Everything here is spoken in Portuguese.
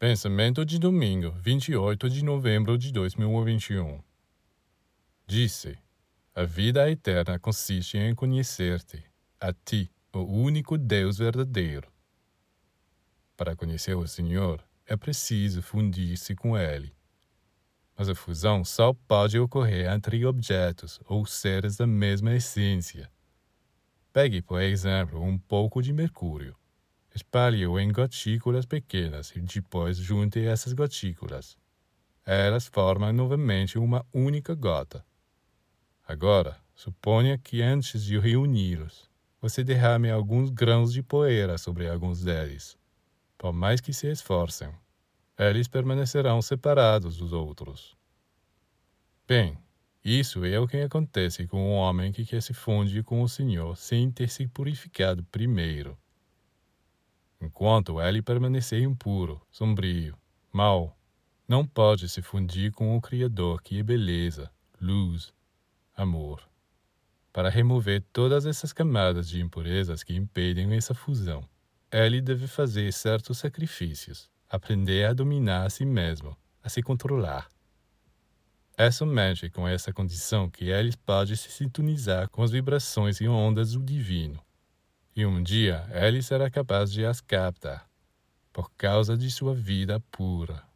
Pensamento de domingo, 28 de novembro de 2021. Disse: A vida eterna consiste em conhecer-te, a ti, o único Deus verdadeiro. Para conhecer o Senhor, é preciso fundir-se com Ele. Mas a fusão só pode ocorrer entre objetos ou seres da mesma essência. Pegue, por exemplo, um pouco de mercúrio. Espalhe-o em gotículas pequenas e depois junte essas gotículas. Elas formam novamente uma única gota. Agora, suponha que antes de reuni-los, você derrame alguns grãos de poeira sobre alguns deles. Por mais que se esforcem, eles permanecerão separados dos outros. Bem, isso é o que acontece com o homem que quer se fundir com o Senhor sem ter se purificado primeiro enquanto ele permanecer impuro, sombrio, mau, não pode se fundir com o Criador que é beleza, luz, amor. Para remover todas essas camadas de impurezas que impedem essa fusão, ele deve fazer certos sacrifícios, aprender a dominar a si mesmo, a se controlar. É somente com essa condição que ele pode se sintonizar com as vibrações e ondas do divino e um dia ele será capaz de as captar, por causa de sua vida pura.